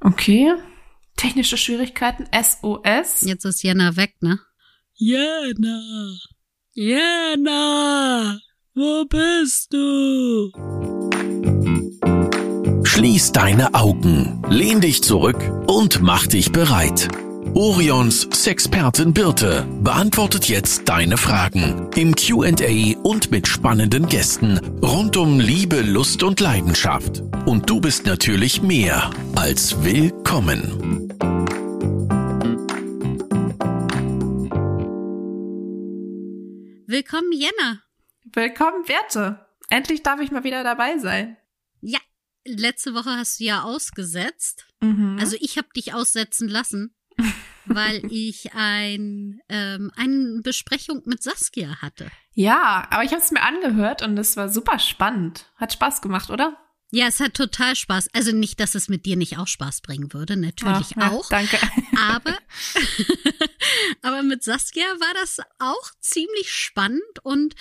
Okay. Technische Schwierigkeiten, SOS. Jetzt ist Jana weg, ne? Jana! Jana! Wo bist du? Schließ deine Augen, lehn dich zurück und mach dich bereit. Orions Sexpertin Birte beantwortet jetzt deine Fragen im QA und mit spannenden Gästen rund um Liebe, Lust und Leidenschaft. Und du bist natürlich mehr als willkommen. Willkommen, Jenna. Willkommen, Werte. Endlich darf ich mal wieder dabei sein. Ja, letzte Woche hast du ja ausgesetzt. Mhm. Also ich habe dich aussetzen lassen, weil ich ein, ähm, eine Besprechung mit Saskia hatte. ja, aber ich habe es mir angehört und es war super spannend. Hat Spaß gemacht, oder? Ja, es hat total Spaß. Also nicht, dass es mit dir nicht auch Spaß bringen würde, natürlich Ja, ja, auch. Danke. Aber, aber mit Saskia war das auch ziemlich spannend und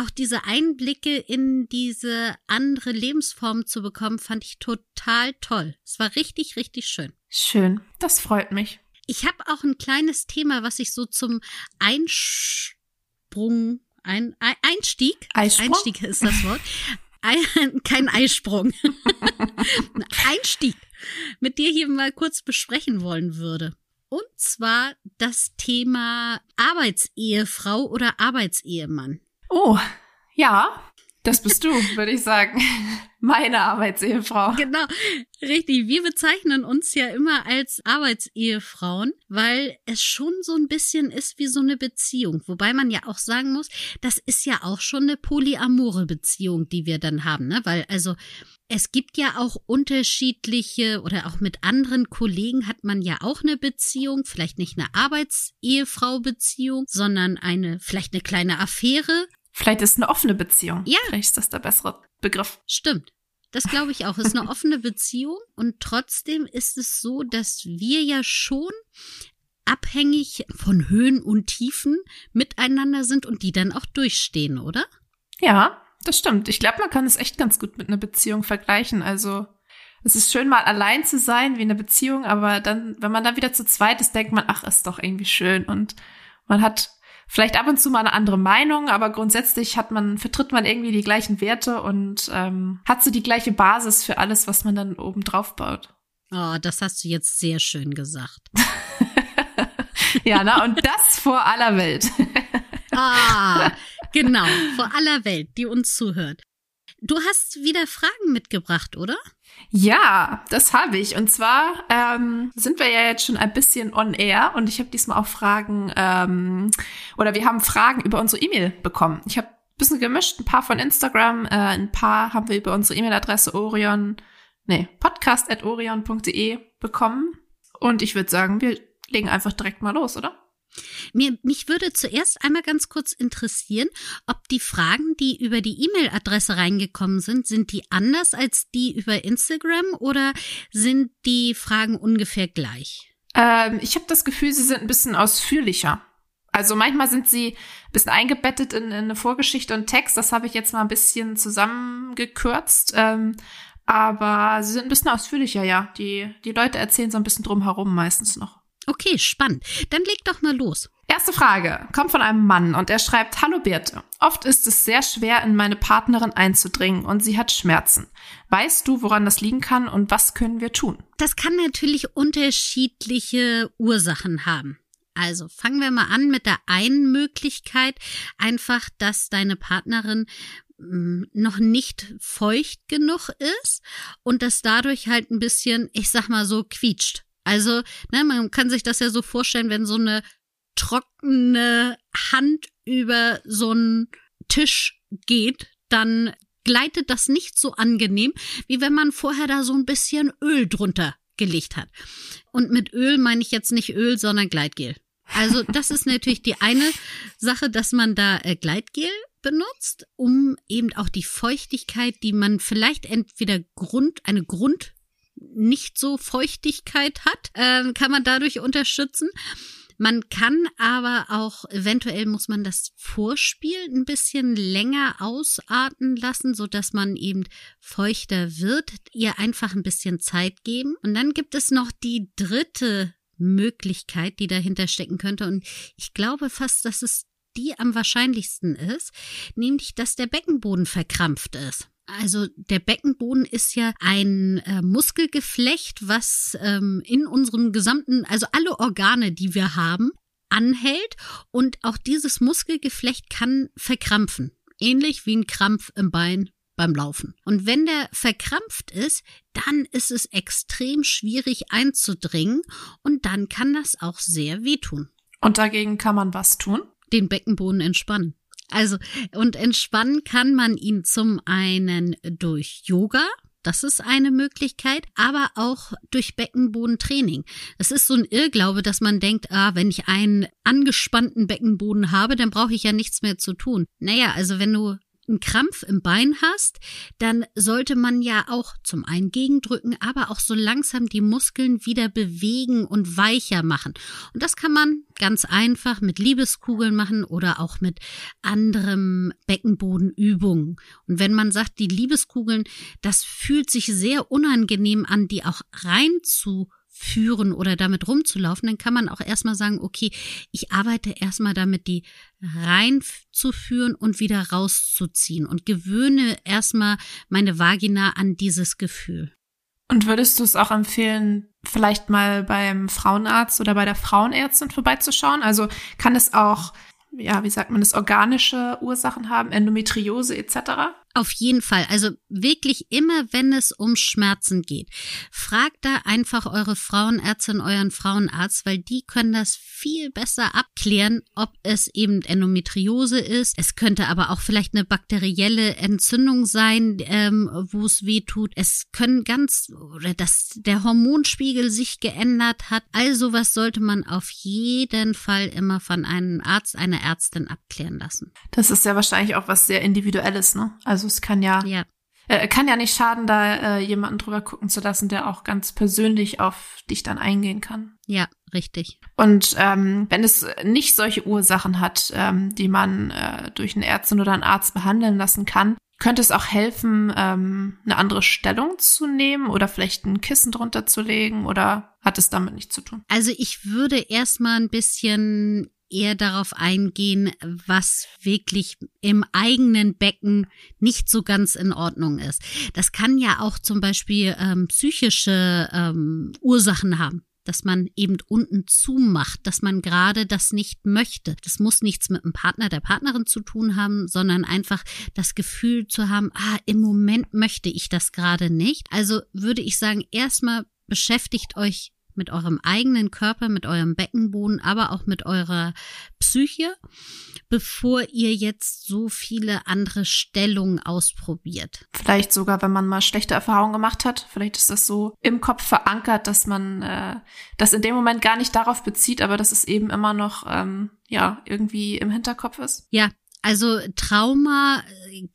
auch diese Einblicke in diese andere Lebensform zu bekommen, fand ich total toll. Es war richtig, richtig schön. Schön. Das freut mich. Ich habe auch ein kleines Thema, was ich so zum Einsprung, ein, ein, Einstieg, Eisprung? Einstieg ist das Wort, ein, kein Eisprung, Ein Einstieg mit dir hier mal kurz besprechen wollen würde. Und zwar das Thema Arbeitsehefrau oder Arbeitsehemann. Oh, ja, das bist du, würde ich sagen. Meine Arbeitsehefrau. Genau, richtig. Wir bezeichnen uns ja immer als Arbeitsehefrauen, weil es schon so ein bisschen ist wie so eine Beziehung. Wobei man ja auch sagen muss, das ist ja auch schon eine polyamore Beziehung, die wir dann haben, ne? Weil also es gibt ja auch unterschiedliche oder auch mit anderen Kollegen hat man ja auch eine Beziehung, vielleicht nicht eine Arbeitsehefrau-Beziehung, sondern eine, vielleicht eine kleine Affäre. Vielleicht ist es eine offene Beziehung. Ja. Vielleicht ist das der bessere Begriff. Stimmt. Das glaube ich auch. Es ist eine offene Beziehung und trotzdem ist es so, dass wir ja schon abhängig von Höhen und Tiefen miteinander sind und die dann auch durchstehen, oder? Ja, das stimmt. Ich glaube, man kann es echt ganz gut mit einer Beziehung vergleichen. Also, es ist schön, mal allein zu sein wie eine Beziehung, aber dann, wenn man dann wieder zu zweit ist, denkt man, ach, ist doch irgendwie schön. Und man hat vielleicht ab und zu mal eine andere Meinung, aber grundsätzlich hat man, vertritt man irgendwie die gleichen Werte und ähm, hat so die gleiche Basis für alles, was man dann oben drauf baut. Oh, das hast du jetzt sehr schön gesagt. Ja, na, und das vor aller Welt. Ah, genau, vor aller Welt, die uns zuhört. Du hast wieder Fragen mitgebracht, oder? Ja, das habe ich. Und zwar ähm, sind wir ja jetzt schon ein bisschen on air und ich habe diesmal auch Fragen ähm, oder wir haben Fragen über unsere E-Mail bekommen. Ich habe ein bisschen gemischt, ein paar von Instagram, äh, ein paar haben wir über unsere E-Mail-Adresse orion, nee, podcast.orion.de bekommen. Und ich würde sagen, wir legen einfach direkt mal los, oder? Mir, mich würde zuerst einmal ganz kurz interessieren, ob die Fragen, die über die E-Mail-Adresse reingekommen sind, sind die anders als die über Instagram oder sind die Fragen ungefähr gleich? Ähm, ich habe das Gefühl, sie sind ein bisschen ausführlicher. Also manchmal sind sie ein bisschen eingebettet in, in eine Vorgeschichte und Text. Das habe ich jetzt mal ein bisschen zusammengekürzt. Ähm, aber sie sind ein bisschen ausführlicher, ja. Die, die Leute erzählen so ein bisschen drum herum meistens noch. Okay, spannend. Dann leg doch mal los. Erste Frage kommt von einem Mann und er schreibt, Hallo Birte, oft ist es sehr schwer, in meine Partnerin einzudringen und sie hat Schmerzen. Weißt du, woran das liegen kann und was können wir tun? Das kann natürlich unterschiedliche Ursachen haben. Also fangen wir mal an mit der einen Möglichkeit, einfach, dass deine Partnerin mm, noch nicht feucht genug ist und das dadurch halt ein bisschen, ich sag mal so, quietscht. Also, ne, man kann sich das ja so vorstellen, wenn so eine trockene Hand über so einen Tisch geht, dann gleitet das nicht so angenehm, wie wenn man vorher da so ein bisschen Öl drunter gelegt hat. Und mit Öl meine ich jetzt nicht Öl, sondern Gleitgel. Also das ist natürlich die eine Sache, dass man da äh, Gleitgel benutzt, um eben auch die Feuchtigkeit, die man vielleicht entweder Grund, eine Grund nicht so Feuchtigkeit hat, äh, kann man dadurch unterstützen. Man kann aber auch, eventuell muss man das Vorspiel ein bisschen länger ausarten lassen, so dass man eben feuchter wird, ihr einfach ein bisschen Zeit geben. Und dann gibt es noch die dritte Möglichkeit, die dahinter stecken könnte. Und ich glaube fast, dass es die am wahrscheinlichsten ist, nämlich dass der Beckenboden verkrampft ist. Also der Beckenboden ist ja ein äh, Muskelgeflecht, was ähm, in unserem gesamten, also alle Organe, die wir haben, anhält und auch dieses Muskelgeflecht kann verkrampfen. Ähnlich wie ein Krampf im Bein beim Laufen. Und wenn der verkrampft ist, dann ist es extrem schwierig einzudringen und dann kann das auch sehr wehtun. Und dagegen kann man was tun? Den Beckenboden entspannen. Also, und entspannen kann man ihn zum einen durch Yoga, das ist eine Möglichkeit, aber auch durch Beckenbodentraining. Es ist so ein Irrglaube, dass man denkt, ah, wenn ich einen angespannten Beckenboden habe, dann brauche ich ja nichts mehr zu tun. Naja, also wenn du einen Krampf im Bein hast, dann sollte man ja auch zum einen gegendrücken, aber auch so langsam die Muskeln wieder bewegen und weicher machen. Und das kann man ganz einfach mit Liebeskugeln machen oder auch mit anderem Beckenbodenübungen. Und wenn man sagt, die Liebeskugeln, das fühlt sich sehr unangenehm an, die auch rein führen oder damit rumzulaufen, dann kann man auch erstmal sagen, okay, ich arbeite erstmal damit, die reinzuführen und wieder rauszuziehen und gewöhne erstmal meine Vagina an dieses Gefühl. Und würdest du es auch empfehlen, vielleicht mal beim Frauenarzt oder bei der Frauenärztin vorbeizuschauen? Also kann es auch, ja, wie sagt man das, organische Ursachen haben, Endometriose etc.? Auf jeden Fall. Also wirklich immer, wenn es um Schmerzen geht. Fragt da einfach eure Frauenärztin, euren Frauenarzt, weil die können das viel besser abklären, ob es eben Endometriose ist. Es könnte aber auch vielleicht eine bakterielle Entzündung sein, ähm, wo es weh tut. Es können ganz, oder dass der Hormonspiegel sich geändert hat. Also was sollte man auf jeden Fall immer von einem Arzt, einer Ärztin abklären lassen. Das ist ja wahrscheinlich auch was sehr Individuelles, ne? Also es kann ja, Ja. äh, kann ja nicht schaden, da äh, jemanden drüber gucken zu lassen, der auch ganz persönlich auf dich dann eingehen kann. Ja, richtig. Und ähm, wenn es nicht solche Ursachen hat, ähm, die man äh, durch eine Ärztin oder einen Arzt behandeln lassen kann, könnte es auch helfen, ähm, eine andere Stellung zu nehmen oder vielleicht ein Kissen drunter zu legen oder hat es damit nichts zu tun? Also ich würde erstmal ein bisschen eher darauf eingehen, was wirklich im eigenen Becken nicht so ganz in Ordnung ist. Das kann ja auch zum Beispiel ähm, psychische ähm, Ursachen haben dass man eben unten zumacht, dass man gerade das nicht möchte. Das muss nichts mit dem Partner, der Partnerin zu tun haben, sondern einfach das Gefühl zu haben, ah, im Moment möchte ich das gerade nicht. Also würde ich sagen, erstmal beschäftigt euch mit eurem eigenen Körper, mit eurem Beckenboden, aber auch mit eurer Psyche, bevor ihr jetzt so viele andere Stellungen ausprobiert. Vielleicht sogar, wenn man mal schlechte Erfahrungen gemacht hat. Vielleicht ist das so im Kopf verankert, dass man äh, das in dem Moment gar nicht darauf bezieht, aber dass es eben immer noch ähm, ja irgendwie im Hinterkopf ist. Ja, also Trauma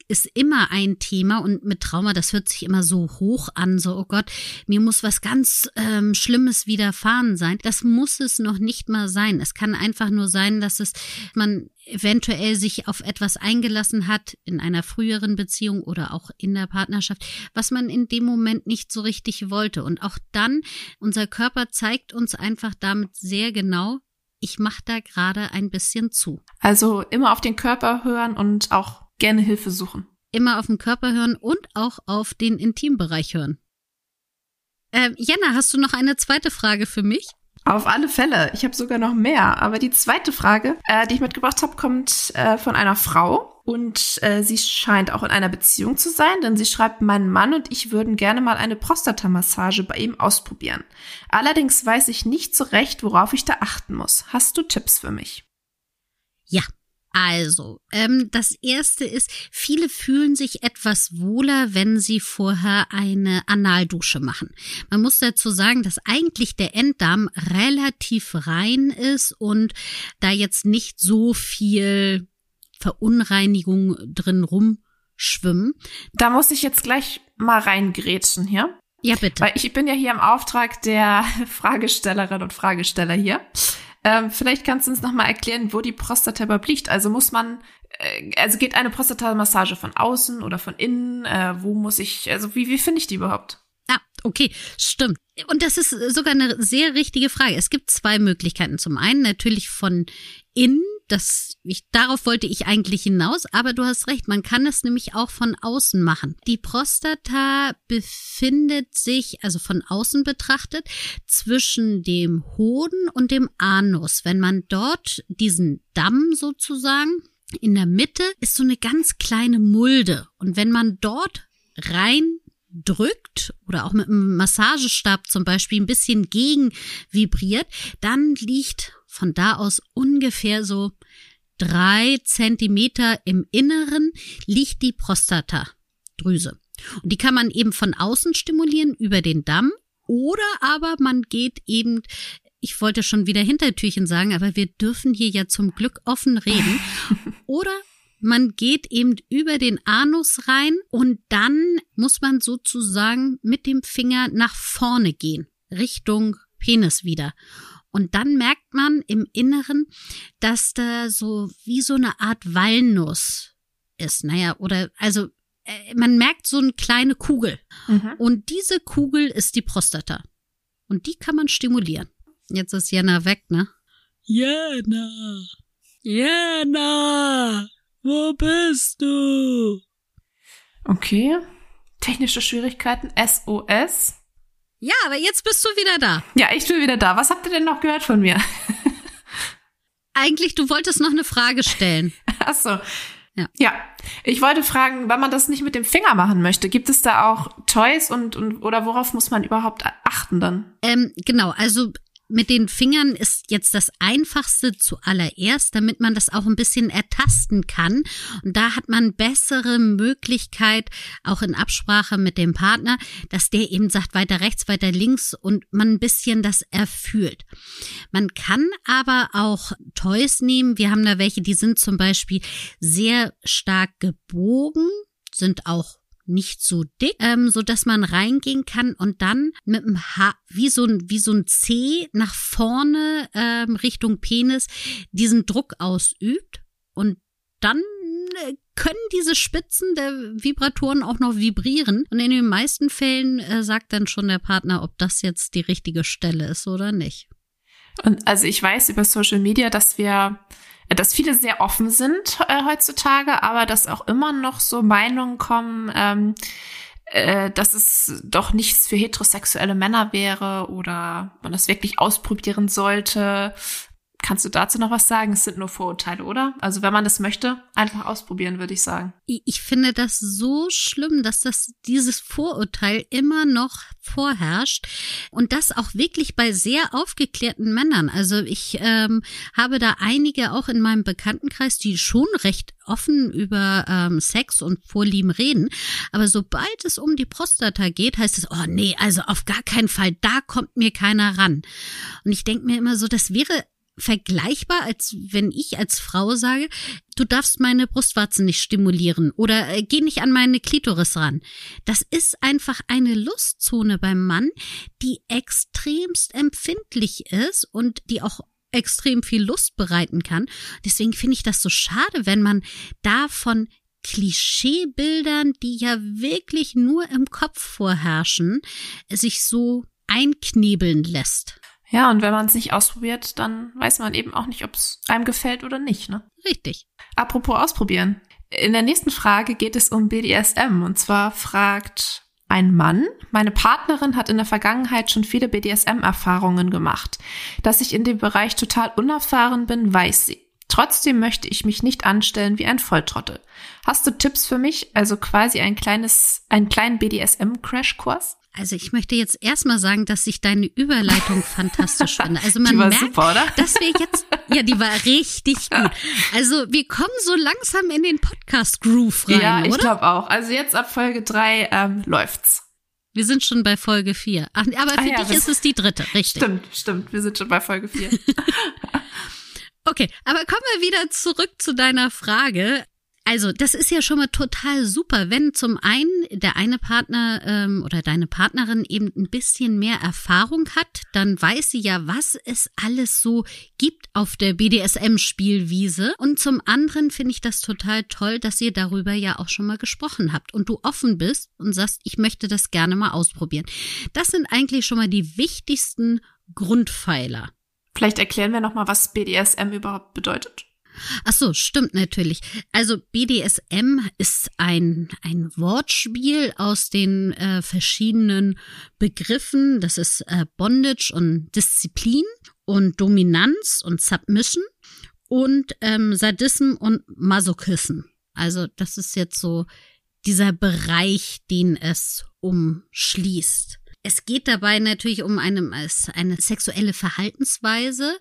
ist immer ein Thema und mit Trauma, das hört sich immer so hoch an, so, oh Gott, mir muss was ganz ähm, Schlimmes widerfahren sein. Das muss es noch nicht mal sein. Es kann einfach nur sein, dass es man eventuell sich auf etwas eingelassen hat in einer früheren Beziehung oder auch in der Partnerschaft, was man in dem Moment nicht so richtig wollte. Und auch dann, unser Körper zeigt uns einfach damit sehr genau, ich mache da gerade ein bisschen zu. Also immer auf den Körper hören und auch gerne Hilfe suchen. Immer auf den Körper hören und auch auf den Intimbereich hören. Ähm, Jana, hast du noch eine zweite Frage für mich? Auf alle Fälle. Ich habe sogar noch mehr. Aber die zweite Frage, äh, die ich mitgebracht habe, kommt äh, von einer Frau. Und äh, sie scheint auch in einer Beziehung zu sein, denn sie schreibt, mein Mann und ich würden gerne mal eine Prostatamassage bei ihm ausprobieren. Allerdings weiß ich nicht so recht, worauf ich da achten muss. Hast du Tipps für mich? Ja. Also, ähm, das erste ist, viele fühlen sich etwas wohler, wenn sie vorher eine Analdusche machen. Man muss dazu sagen, dass eigentlich der Enddarm relativ rein ist und da jetzt nicht so viel Verunreinigung drin rumschwimmen. Da muss ich jetzt gleich mal reingrätschen hier. Ja, bitte. Weil ich bin ja hier im Auftrag der Fragestellerinnen und Fragesteller hier. Ähm, vielleicht kannst du uns nochmal erklären, wo die Prostata überhaupt liegt. Also muss man, äh, also geht eine Prostata-Massage von außen oder von innen? Äh, wo muss ich, also wie, wie finde ich die überhaupt? Okay, stimmt. Und das ist sogar eine sehr richtige Frage. Es gibt zwei Möglichkeiten. Zum einen natürlich von innen, das ich, darauf wollte ich eigentlich hinaus, aber du hast recht, man kann es nämlich auch von außen machen. Die Prostata befindet sich, also von außen betrachtet, zwischen dem Hoden und dem Anus. Wenn man dort diesen Damm sozusagen in der Mitte ist so eine ganz kleine Mulde. Und wenn man dort rein drückt oder auch mit einem Massagestab zum Beispiel ein bisschen gegen vibriert, dann liegt von da aus ungefähr so drei Zentimeter im Inneren liegt die Prostatadrüse. Und die kann man eben von außen stimulieren über den Damm oder aber man geht eben ich wollte schon wieder Hintertürchen sagen, aber wir dürfen hier ja zum Glück offen reden. Oder man geht eben über den Anus rein und dann muss man sozusagen mit dem Finger nach vorne gehen, Richtung Penis wieder. Und dann merkt man im Inneren, dass da so wie so eine Art Walnuss ist. Naja, oder also äh, man merkt so eine kleine Kugel. Mhm. Und diese Kugel ist die Prostata. Und die kann man stimulieren. Jetzt ist Jana weg, ne? Jana! Jana! Wo bist du? Okay. Technische Schwierigkeiten, SOS. Ja, aber jetzt bist du wieder da. Ja, ich bin wieder da. Was habt ihr denn noch gehört von mir? Eigentlich, du wolltest noch eine Frage stellen. Ach so. Ja. ja, ich wollte fragen, wenn man das nicht mit dem Finger machen möchte, gibt es da auch Toys und, und oder worauf muss man überhaupt achten dann? Ähm, genau, also mit den Fingern ist jetzt das einfachste zuallererst, damit man das auch ein bisschen ertasten kann. Und da hat man bessere Möglichkeit, auch in Absprache mit dem Partner, dass der eben sagt, weiter rechts, weiter links und man ein bisschen das erfühlt. Man kann aber auch Toys nehmen. Wir haben da welche, die sind zum Beispiel sehr stark gebogen, sind auch nicht so dick, ähm, so dass man reingehen kann und dann mit dem H wie so ein wie so ein C nach vorne ähm, Richtung Penis diesen Druck ausübt und dann äh, können diese Spitzen der Vibratoren auch noch vibrieren. Und in den meisten Fällen äh, sagt dann schon der Partner, ob das jetzt die richtige Stelle ist oder nicht. Und also ich weiß über Social Media, dass wir dass viele sehr offen sind äh, heutzutage, aber dass auch immer noch so Meinungen kommen, ähm, äh, dass es doch nichts für heterosexuelle Männer wäre oder man das wirklich ausprobieren sollte. Kannst du dazu noch was sagen? Es sind nur Vorurteile, oder? Also wenn man das möchte, einfach ausprobieren, würde ich sagen. Ich finde das so schlimm, dass das dieses Vorurteil immer noch vorherrscht und das auch wirklich bei sehr aufgeklärten Männern. Also ich ähm, habe da einige auch in meinem Bekanntenkreis, die schon recht offen über ähm, Sex und Vorlieben reden, aber sobald es um die Prostata geht, heißt es, oh nee, also auf gar keinen Fall, da kommt mir keiner ran. Und ich denke mir immer so, das wäre vergleichbar, als wenn ich als Frau sage, du darfst meine Brustwarzen nicht stimulieren oder äh, geh nicht an meine Klitoris ran. Das ist einfach eine Lustzone beim Mann, die extremst empfindlich ist und die auch extrem viel Lust bereiten kann. Deswegen finde ich das so schade, wenn man da von Klischeebildern, die ja wirklich nur im Kopf vorherrschen, sich so einknebeln lässt. Ja, und wenn man es nicht ausprobiert, dann weiß man eben auch nicht, ob es einem gefällt oder nicht, ne? Richtig. Apropos ausprobieren. In der nächsten Frage geht es um BDSM. Und zwar fragt ein Mann, meine Partnerin hat in der Vergangenheit schon viele BDSM-Erfahrungen gemacht. Dass ich in dem Bereich total unerfahren bin, weiß sie. Trotzdem möchte ich mich nicht anstellen wie ein Volltrottel. Hast du Tipps für mich? Also quasi ein kleines, einen kleinen BDSM-Crashkurs? Also ich möchte jetzt erstmal sagen, dass ich deine Überleitung fantastisch finde. Also man die war merkt, super, oder? dass wir jetzt, ja, die war richtig gut. Also wir kommen so langsam in den Podcast-Groove rein, ja, ich glaube auch. Also jetzt ab Folge drei ähm, läuft's. Wir sind schon bei Folge vier. Ach, aber für Ah ja, dich ist es die dritte, richtig. Stimmt, stimmt. Wir sind schon bei Folge vier. Okay, aber kommen wir wieder zurück zu deiner Frage. Also, das ist ja schon mal total super, wenn zum einen der eine Partner ähm, oder deine Partnerin eben ein bisschen mehr Erfahrung hat, dann weiß sie ja, was es alles so gibt auf der BDSM-Spielwiese. Und zum anderen finde ich das total toll, dass ihr darüber ja auch schon mal gesprochen habt und du offen bist und sagst, ich möchte das gerne mal ausprobieren. Das sind eigentlich schon mal die wichtigsten Grundpfeiler. Vielleicht erklären wir nochmal, was BDSM überhaupt bedeutet. Ach so, stimmt natürlich. Also BDSM ist ein, ein Wortspiel aus den äh, verschiedenen Begriffen. Das ist äh, Bondage und Disziplin und Dominanz und Submission und ähm, Sadism und Masochism. Also das ist jetzt so dieser Bereich, den es umschließt. Es geht dabei natürlich um eine, eine sexuelle Verhaltensweise,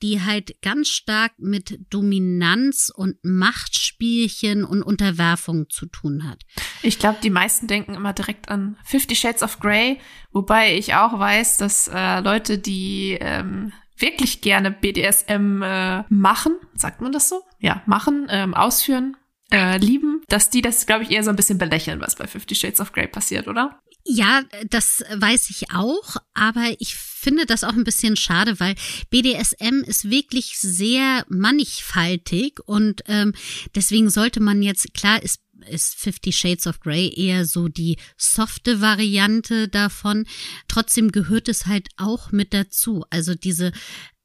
die halt ganz stark mit Dominanz und Machtspielchen und Unterwerfung zu tun hat. Ich glaube, die meisten denken immer direkt an Fifty Shades of Grey, wobei ich auch weiß, dass äh, Leute, die ähm, wirklich gerne BDSM äh, machen, sagt man das so? Ja, machen, ähm, ausführen, äh, lieben, dass die das, glaube ich, eher so ein bisschen belächeln, was bei Fifty Shades of Grey passiert, oder? Ja, das weiß ich auch, aber ich finde das auch ein bisschen schade, weil BDSM ist wirklich sehr mannigfaltig und ähm, deswegen sollte man jetzt, klar ist ist Fifty Shades of Grey eher so die softe Variante davon. Trotzdem gehört es halt auch mit dazu. Also diese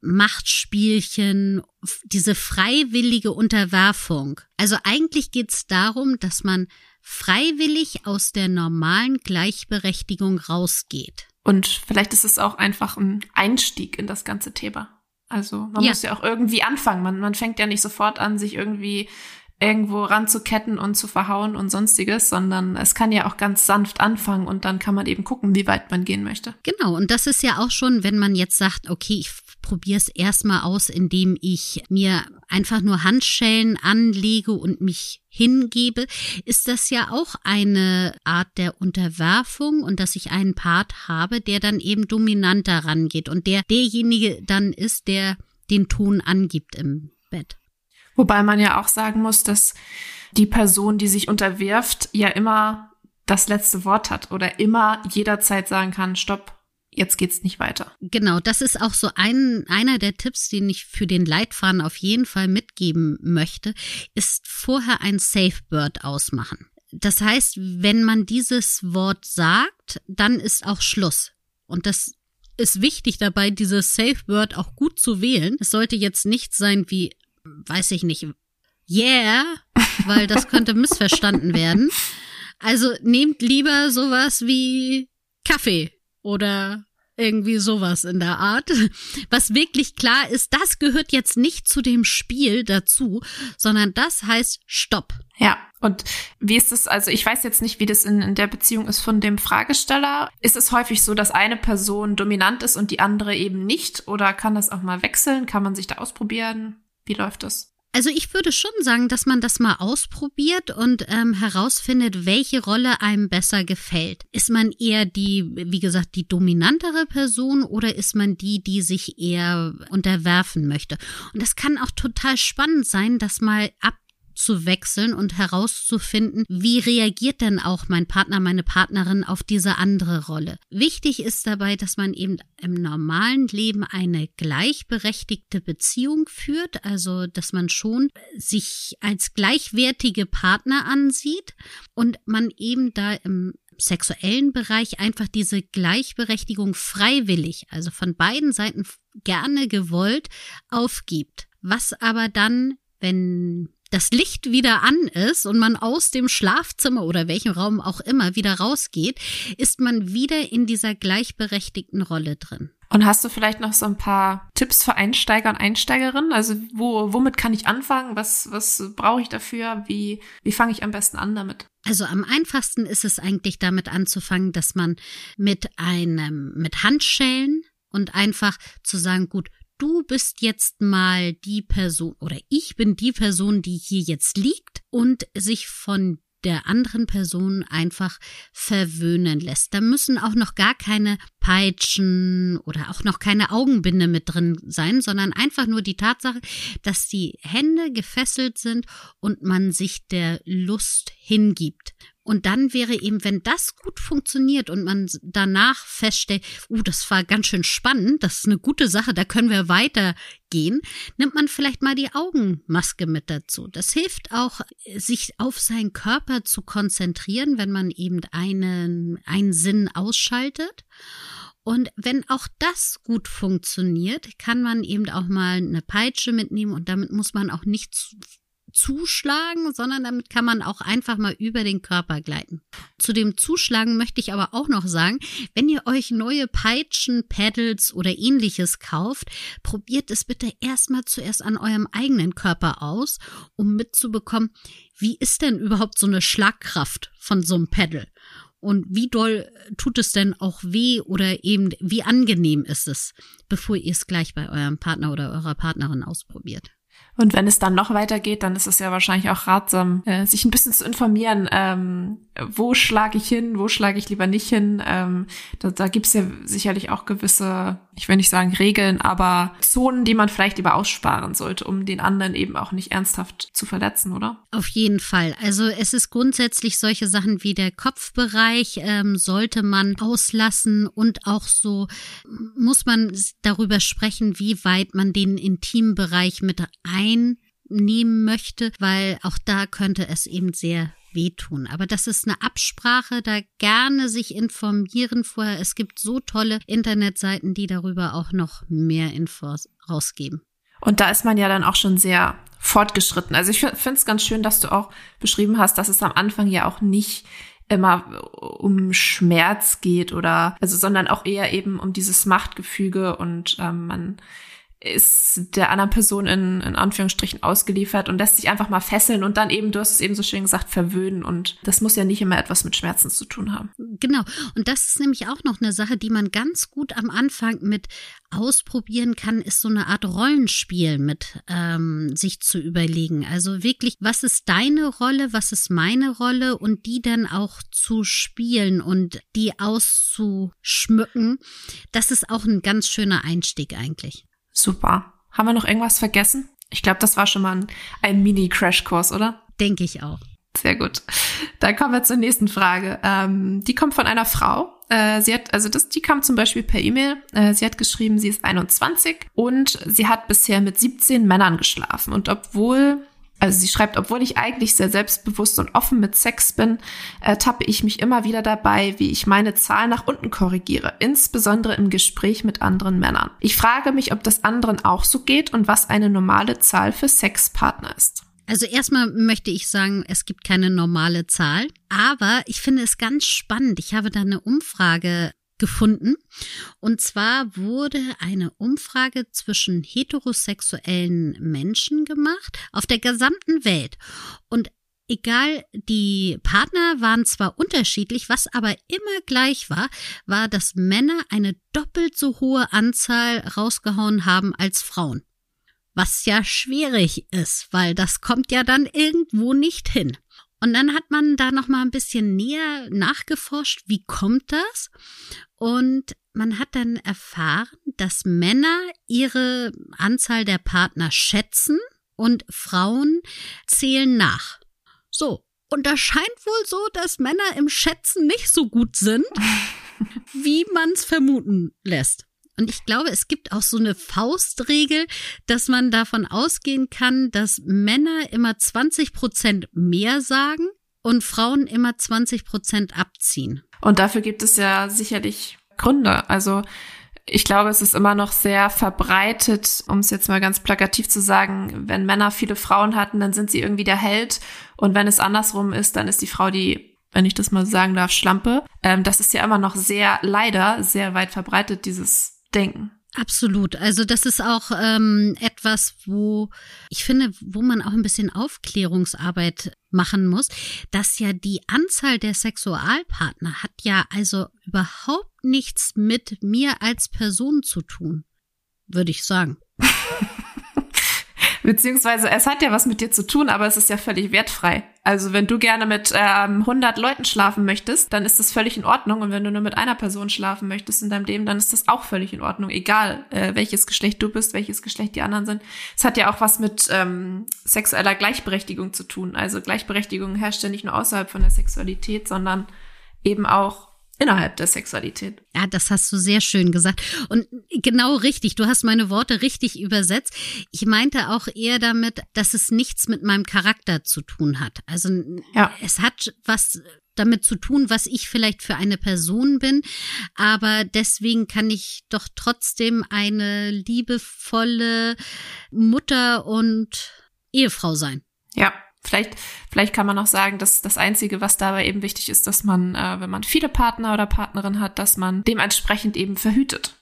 Machtspielchen, diese freiwillige Unterwerfung. Also eigentlich geht es darum, dass man freiwillig aus der normalen Gleichberechtigung rausgeht. Und vielleicht ist es auch einfach ein Einstieg in das ganze Thema. Also man ja. muss ja auch irgendwie anfangen. Man, man fängt ja nicht sofort an, sich irgendwie irgendwo ranzuketten und zu verhauen und sonstiges, sondern es kann ja auch ganz sanft anfangen und dann kann man eben gucken, wie weit man gehen möchte. Genau, und das ist ja auch schon, wenn man jetzt sagt, okay, ich probiere es erstmal aus, indem ich mir einfach nur Handschellen anlege und mich hingebe, ist das ja auch eine Art der Unterwerfung und dass ich einen Part habe, der dann eben dominant daran geht und der derjenige dann ist, der den Ton angibt im Bett. Wobei man ja auch sagen muss, dass die Person, die sich unterwirft, ja immer das letzte Wort hat oder immer jederzeit sagen kann, stopp, jetzt geht's nicht weiter. Genau, das ist auch so ein, einer der Tipps, den ich für den Leitfaden auf jeden Fall mitgeben möchte, ist vorher ein Safe Bird ausmachen. Das heißt, wenn man dieses Wort sagt, dann ist auch Schluss. Und das ist wichtig dabei, dieses Safe Word auch gut zu wählen. Es sollte jetzt nicht sein wie weiß ich nicht, yeah, weil das könnte missverstanden werden. Also nehmt lieber sowas wie Kaffee oder irgendwie sowas in der Art. Was wirklich klar ist, das gehört jetzt nicht zu dem Spiel dazu, sondern das heißt Stopp. Ja, und wie ist es, also ich weiß jetzt nicht, wie das in, in der Beziehung ist von dem Fragesteller. Ist es häufig so, dass eine Person dominant ist und die andere eben nicht? Oder kann das auch mal wechseln? Kann man sich da ausprobieren? Wie läuft das? Also ich würde schon sagen, dass man das mal ausprobiert und ähm, herausfindet, welche Rolle einem besser gefällt. Ist man eher die, wie gesagt, die dominantere Person oder ist man die, die sich eher unterwerfen möchte? Und das kann auch total spannend sein, das mal ab zu wechseln und herauszufinden, wie reagiert denn auch mein Partner, meine Partnerin auf diese andere Rolle. Wichtig ist dabei, dass man eben im normalen Leben eine gleichberechtigte Beziehung führt, also dass man schon sich als gleichwertige Partner ansieht und man eben da im sexuellen Bereich einfach diese Gleichberechtigung freiwillig, also von beiden Seiten gerne gewollt, aufgibt. Was aber dann, wenn das Licht wieder an ist und man aus dem Schlafzimmer oder welchem Raum auch immer wieder rausgeht, ist man wieder in dieser gleichberechtigten Rolle drin. Und hast du vielleicht noch so ein paar Tipps für Einsteiger und Einsteigerinnen? Also wo, womit kann ich anfangen? Was, was brauche ich dafür? Wie, wie fange ich am besten an damit? Also am einfachsten ist es eigentlich damit anzufangen, dass man mit einem, mit Handschellen und einfach zu sagen, gut, du bist jetzt mal die Person oder ich bin die Person, die hier jetzt liegt und sich von der anderen Person einfach verwöhnen lässt. Da müssen auch noch gar keine Peitschen oder auch noch keine Augenbinde mit drin sein, sondern einfach nur die Tatsache, dass die Hände gefesselt sind und man sich der Lust hingibt. Und dann wäre eben, wenn das gut funktioniert und man danach feststellt, uh, das war ganz schön spannend, das ist eine gute Sache, da können wir weitergehen, nimmt man vielleicht mal die Augenmaske mit dazu. Das hilft auch, sich auf seinen Körper zu konzentrieren, wenn man eben einen, einen Sinn ausschaltet. Und wenn auch das gut funktioniert, kann man eben auch mal eine Peitsche mitnehmen und damit muss man auch nicht zuschlagen, sondern damit kann man auch einfach mal über den Körper gleiten. Zu dem Zuschlagen möchte ich aber auch noch sagen, wenn ihr euch neue Peitschen, Pedals oder ähnliches kauft, probiert es bitte erstmal zuerst an eurem eigenen Körper aus, um mitzubekommen, wie ist denn überhaupt so eine Schlagkraft von so einem Pedal? Und wie doll tut es denn auch weh oder eben wie angenehm ist es, bevor ihr es gleich bei eurem Partner oder eurer Partnerin ausprobiert? Und wenn es dann noch weitergeht, dann ist es ja wahrscheinlich auch ratsam, äh, sich ein bisschen zu informieren, ähm, wo schlage ich hin, wo schlage ich lieber nicht hin. Ähm, da da gibt es ja sicherlich auch gewisse, ich will nicht sagen Regeln, aber Zonen, die man vielleicht lieber aussparen sollte, um den anderen eben auch nicht ernsthaft zu verletzen, oder? Auf jeden Fall. Also es ist grundsätzlich solche Sachen wie der Kopfbereich ähm, sollte man auslassen und auch so muss man darüber sprechen, wie weit man den Intimbereich mit einnehmen möchte, weil auch da könnte es eben sehr wehtun. Aber das ist eine Absprache, da gerne sich informieren vorher. Es gibt so tolle Internetseiten, die darüber auch noch mehr Infos rausgeben. Und da ist man ja dann auch schon sehr fortgeschritten. Also ich finde es ganz schön, dass du auch beschrieben hast, dass es am Anfang ja auch nicht immer um Schmerz geht oder also sondern auch eher eben um dieses Machtgefüge und ähm, man ist der anderen Person in, in Anführungsstrichen ausgeliefert und lässt sich einfach mal fesseln und dann eben, du hast es eben so schön gesagt, verwöhnen. Und das muss ja nicht immer etwas mit Schmerzen zu tun haben. Genau. Und das ist nämlich auch noch eine Sache, die man ganz gut am Anfang mit ausprobieren kann, ist so eine Art Rollenspiel mit ähm, sich zu überlegen. Also wirklich, was ist deine Rolle, was ist meine Rolle und die dann auch zu spielen und die auszuschmücken. Das ist auch ein ganz schöner Einstieg eigentlich. Super. Haben wir noch irgendwas vergessen? Ich glaube, das war schon mal ein, ein Mini-Crash-Kurs, oder? Denke ich auch. Sehr gut. Dann kommen wir zur nächsten Frage. Ähm, die kommt von einer Frau. Äh, sie hat, also das, die kam zum Beispiel per E-Mail. Äh, sie hat geschrieben, sie ist 21 und sie hat bisher mit 17 Männern geschlafen. Und obwohl also sie schreibt, obwohl ich eigentlich sehr selbstbewusst und offen mit Sex bin, äh, tappe ich mich immer wieder dabei, wie ich meine Zahl nach unten korrigiere, insbesondere im Gespräch mit anderen Männern. Ich frage mich, ob das anderen auch so geht und was eine normale Zahl für Sexpartner ist. Also erstmal möchte ich sagen, es gibt keine normale Zahl, aber ich finde es ganz spannend. Ich habe da eine Umfrage gefunden. Und zwar wurde eine Umfrage zwischen heterosexuellen Menschen gemacht auf der gesamten Welt. Und egal, die Partner waren zwar unterschiedlich, was aber immer gleich war, war, dass Männer eine doppelt so hohe Anzahl rausgehauen haben als Frauen. Was ja schwierig ist, weil das kommt ja dann irgendwo nicht hin. Und dann hat man da noch mal ein bisschen näher nachgeforscht, wie kommt das? Und man hat dann erfahren, dass Männer ihre Anzahl der Partner schätzen und Frauen zählen nach. So. Und da scheint wohl so, dass Männer im Schätzen nicht so gut sind, wie man es vermuten lässt. Und ich glaube, es gibt auch so eine Faustregel, dass man davon ausgehen kann, dass Männer immer 20 Prozent mehr sagen und Frauen immer 20 Prozent abziehen. Und dafür gibt es ja sicherlich Gründe. Also ich glaube, es ist immer noch sehr verbreitet, um es jetzt mal ganz plakativ zu sagen, wenn Männer viele Frauen hatten, dann sind sie irgendwie der Held. Und wenn es andersrum ist, dann ist die Frau die, wenn ich das mal sagen darf, Schlampe. Ähm, das ist ja immer noch sehr, leider, sehr weit verbreitet, dieses denken. Absolut. Also das ist auch ähm, etwas, wo ich finde, wo man auch ein bisschen Aufklärungsarbeit machen muss, dass ja die Anzahl der Sexualpartner hat ja also überhaupt nichts mit mir als Person zu tun, würde ich sagen. Beziehungsweise es hat ja was mit dir zu tun, aber es ist ja völlig wertfrei. Also wenn du gerne mit ähm, 100 Leuten schlafen möchtest, dann ist das völlig in Ordnung. Und wenn du nur mit einer Person schlafen möchtest in deinem Leben, dann ist das auch völlig in Ordnung. Egal, äh, welches Geschlecht du bist, welches Geschlecht die anderen sind. Es hat ja auch was mit ähm, sexueller Gleichberechtigung zu tun. Also Gleichberechtigung herrscht ja nicht nur außerhalb von der Sexualität, sondern eben auch innerhalb der Sexualität. Ja, das hast du sehr schön gesagt. Und genau richtig, du hast meine Worte richtig übersetzt. Ich meinte auch eher damit, dass es nichts mit meinem Charakter zu tun hat. Also ja. es hat was damit zu tun, was ich vielleicht für eine Person bin, aber deswegen kann ich doch trotzdem eine liebevolle Mutter und Ehefrau sein. Ja, Vielleicht, vielleicht kann man auch sagen, dass das Einzige, was dabei eben wichtig ist, dass man, äh, wenn man viele Partner oder Partnerin hat, dass man dementsprechend eben verhütet.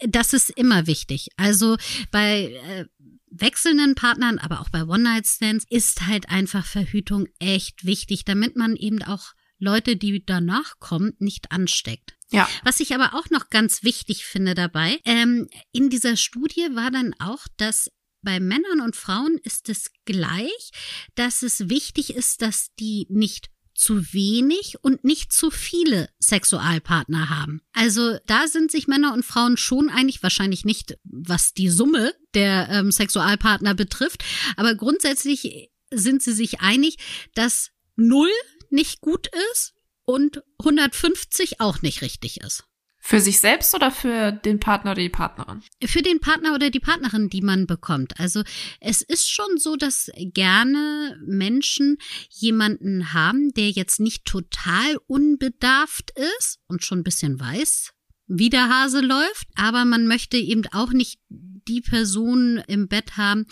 Das ist immer wichtig. Also bei äh, wechselnden Partnern, aber auch bei One-Night-Stands ist halt einfach Verhütung echt wichtig, damit man eben auch Leute, die danach kommen, nicht ansteckt. Ja. Was ich aber auch noch ganz wichtig finde dabei, ähm, in dieser Studie war dann auch, dass bei Männern und Frauen ist es gleich, dass es wichtig ist, dass die nicht zu wenig und nicht zu viele Sexualpartner haben. Also da sind sich Männer und Frauen schon einig, wahrscheinlich nicht, was die Summe der ähm, Sexualpartner betrifft, aber grundsätzlich sind sie sich einig, dass null nicht gut ist und 150 auch nicht richtig ist. Für sich selbst oder für den Partner oder die Partnerin? Für den Partner oder die Partnerin, die man bekommt. Also es ist schon so, dass gerne Menschen jemanden haben, der jetzt nicht total unbedarft ist und schon ein bisschen weiß, wie der Hase läuft, aber man möchte eben auch nicht die Person im Bett haben,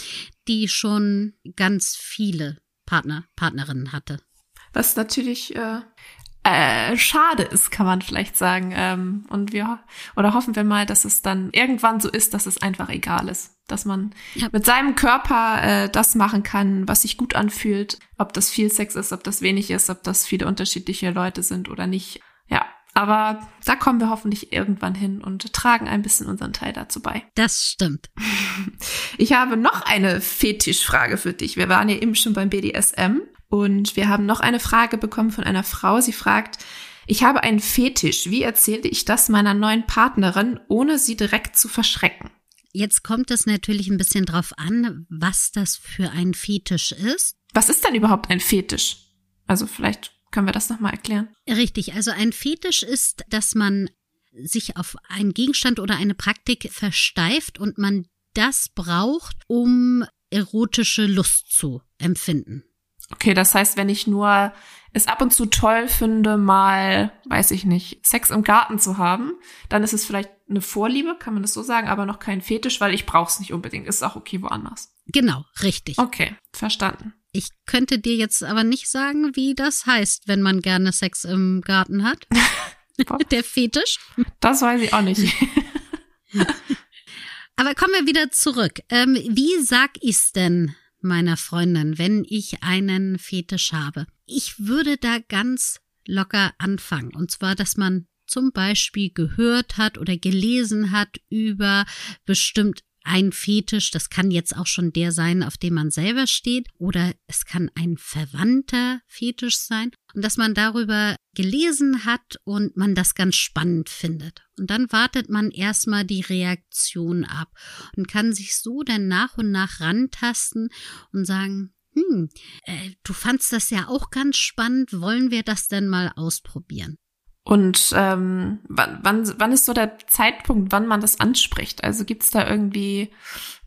die schon ganz viele Partner, Partnerinnen hatte. Was natürlich äh, äh, schade ist, kann man vielleicht sagen. Ähm, und wir oder hoffen wir mal, dass es dann irgendwann so ist, dass es einfach egal ist, dass man ja. mit seinem Körper äh, das machen kann, was sich gut anfühlt, ob das viel Sex ist, ob das wenig ist, ob das viele unterschiedliche Leute sind oder nicht. Ja, aber da kommen wir hoffentlich irgendwann hin und tragen ein bisschen unseren Teil dazu bei. Das stimmt. Ich habe noch eine Fetischfrage für dich. Wir waren ja eben schon beim BDSM und wir haben noch eine Frage bekommen von einer Frau. Sie fragt, ich habe einen Fetisch. Wie erzähle ich das meiner neuen Partnerin, ohne sie direkt zu verschrecken? Jetzt kommt es natürlich ein bisschen drauf an, was das für ein Fetisch ist. Was ist denn überhaupt ein Fetisch? Also vielleicht können wir das nochmal erklären. Richtig, also ein Fetisch ist, dass man sich auf einen Gegenstand oder eine Praktik versteift und man das braucht, um erotische Lust zu empfinden. Okay, das heißt, wenn ich nur es ab und zu toll finde, mal, weiß ich nicht, Sex im Garten zu haben, dann ist es vielleicht eine Vorliebe, kann man das so sagen, aber noch kein Fetisch, weil ich brauche es nicht unbedingt. Ist auch okay woanders. Genau, richtig. Okay, verstanden. Ich könnte dir jetzt aber nicht sagen, wie das heißt, wenn man gerne Sex im Garten hat. Der Fetisch. Das weiß ich auch nicht. aber kommen wir wieder zurück. Ähm, wie sag ich's denn? Meiner Freundin, wenn ich einen Fetisch habe. Ich würde da ganz locker anfangen. Und zwar, dass man zum Beispiel gehört hat oder gelesen hat über bestimmt ein Fetisch, das kann jetzt auch schon der sein, auf dem man selber steht, oder es kann ein verwandter Fetisch sein, und dass man darüber gelesen hat und man das ganz spannend findet. Und dann wartet man erstmal die Reaktion ab und kann sich so dann nach und nach rantasten und sagen, hm, äh, du fandst das ja auch ganz spannend, wollen wir das denn mal ausprobieren? Und ähm, wann, wann, wann ist so der Zeitpunkt, wann man das anspricht? Also gibt es da irgendwie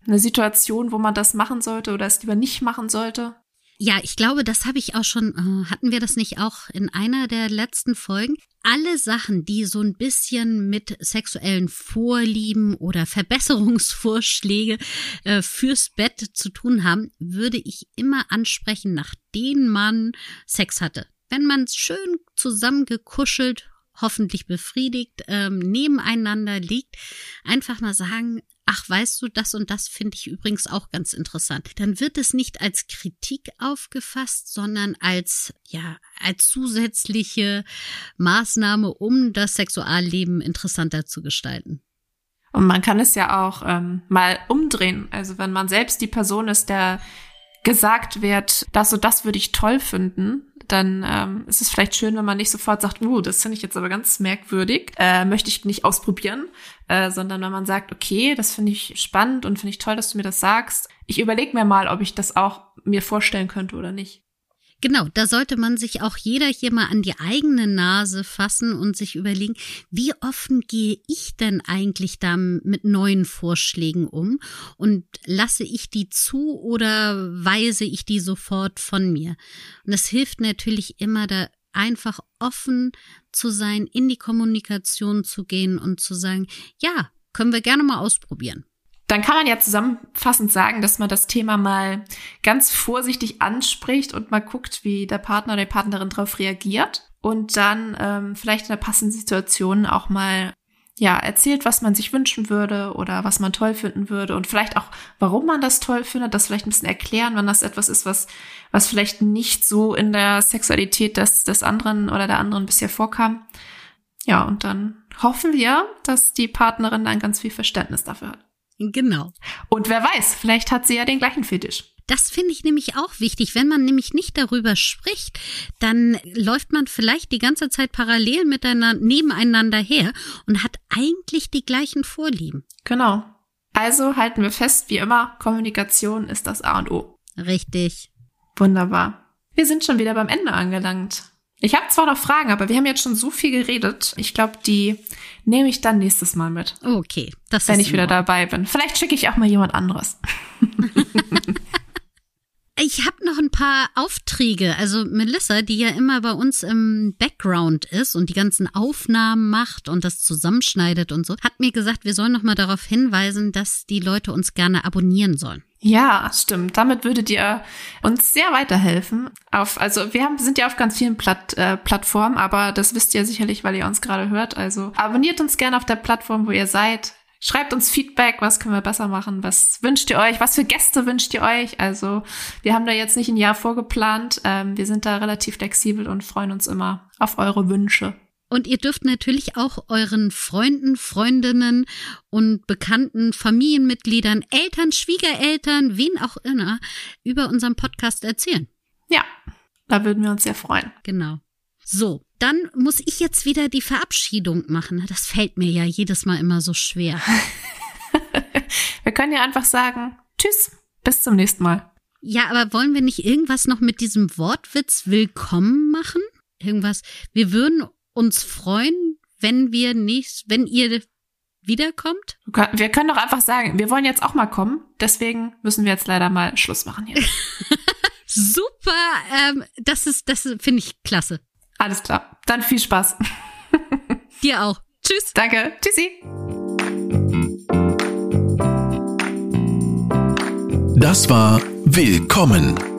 eine Situation, wo man das machen sollte oder es lieber nicht machen sollte? Ja, ich glaube, das habe ich auch schon, äh, hatten wir das nicht auch in einer der letzten Folgen? Alle Sachen, die so ein bisschen mit sexuellen Vorlieben oder Verbesserungsvorschläge äh, fürs Bett zu tun haben, würde ich immer ansprechen, nachdem man Sex hatte wenn man schön zusammengekuschelt, hoffentlich befriedigt, ähm, nebeneinander liegt, einfach mal sagen, ach, weißt du, das und das finde ich übrigens auch ganz interessant. Dann wird es nicht als Kritik aufgefasst, sondern als, ja, als zusätzliche Maßnahme, um das Sexualleben interessanter zu gestalten. Und man kann es ja auch ähm, mal umdrehen. Also wenn man selbst die Person ist, der gesagt wird, das und das würde ich toll finden, dann ähm, ist es vielleicht schön, wenn man nicht sofort sagt, uh, das finde ich jetzt aber ganz merkwürdig, äh, möchte ich nicht ausprobieren, äh, sondern wenn man sagt, okay, das finde ich spannend und finde ich toll, dass du mir das sagst. Ich überlege mir mal, ob ich das auch mir vorstellen könnte oder nicht. Genau, da sollte man sich auch jeder hier mal an die eigene Nase fassen und sich überlegen, wie offen gehe ich denn eigentlich da mit neuen Vorschlägen um und lasse ich die zu oder weise ich die sofort von mir? Und das hilft natürlich immer da einfach offen zu sein, in die Kommunikation zu gehen und zu sagen, ja, können wir gerne mal ausprobieren dann kann man ja zusammenfassend sagen, dass man das Thema mal ganz vorsichtig anspricht und mal guckt, wie der Partner oder die Partnerin darauf reagiert und dann ähm, vielleicht in der passenden Situation auch mal ja erzählt, was man sich wünschen würde oder was man toll finden würde und vielleicht auch, warum man das toll findet, das vielleicht ein bisschen erklären, wenn das etwas ist, was was vielleicht nicht so in der Sexualität des des anderen oder der anderen bisher vorkam. Ja, und dann hoffen wir, dass die Partnerin dann ganz viel Verständnis dafür hat. Genau. Und wer weiß, vielleicht hat sie ja den gleichen Fetisch. Das finde ich nämlich auch wichtig. Wenn man nämlich nicht darüber spricht, dann läuft man vielleicht die ganze Zeit parallel miteinander, nebeneinander her und hat eigentlich die gleichen Vorlieben. Genau. Also halten wir fest, wie immer, Kommunikation ist das A und O. Richtig. Wunderbar. Wir sind schon wieder beim Ende angelangt. Ich habe zwar noch Fragen, aber wir haben jetzt schon so viel geredet. Ich glaube, die nehme ich dann nächstes Mal mit. Okay, das wenn ich wieder dabei bin. Vielleicht schicke ich auch mal jemand anderes. Ich habe noch ein paar Aufträge. Also Melissa, die ja immer bei uns im Background ist und die ganzen Aufnahmen macht und das zusammenschneidet und so, hat mir gesagt, wir sollen noch mal darauf hinweisen, dass die Leute uns gerne abonnieren sollen. Ja, stimmt. Damit würdet ihr uns sehr weiterhelfen. Auf, also wir haben, sind ja auf ganz vielen Platt, äh, Plattformen, aber das wisst ihr sicherlich, weil ihr uns gerade hört. Also abonniert uns gerne auf der Plattform, wo ihr seid. Schreibt uns Feedback, was können wir besser machen, was wünscht ihr euch, was für Gäste wünscht ihr euch. Also wir haben da jetzt nicht ein Jahr vorgeplant. Ähm, wir sind da relativ flexibel und freuen uns immer auf eure Wünsche. Und ihr dürft natürlich auch euren Freunden, Freundinnen und bekannten Familienmitgliedern, Eltern, Schwiegereltern, wen auch immer, über unseren Podcast erzählen. Ja, da würden wir uns sehr freuen. Genau. So, dann muss ich jetzt wieder die Verabschiedung machen. Das fällt mir ja jedes Mal immer so schwer. wir können ja einfach sagen, tschüss, bis zum nächsten Mal. Ja, aber wollen wir nicht irgendwas noch mit diesem Wortwitz willkommen machen? Irgendwas, wir würden uns freuen, wenn wir nicht, wenn ihr wiederkommt? Wir können doch einfach sagen, wir wollen jetzt auch mal kommen. Deswegen müssen wir jetzt leider mal Schluss machen hier. Super, ähm, das ist, das finde ich klasse. Alles klar. Dann viel Spaß. Dir auch. Tschüss. Danke. Tschüssi. Das war Willkommen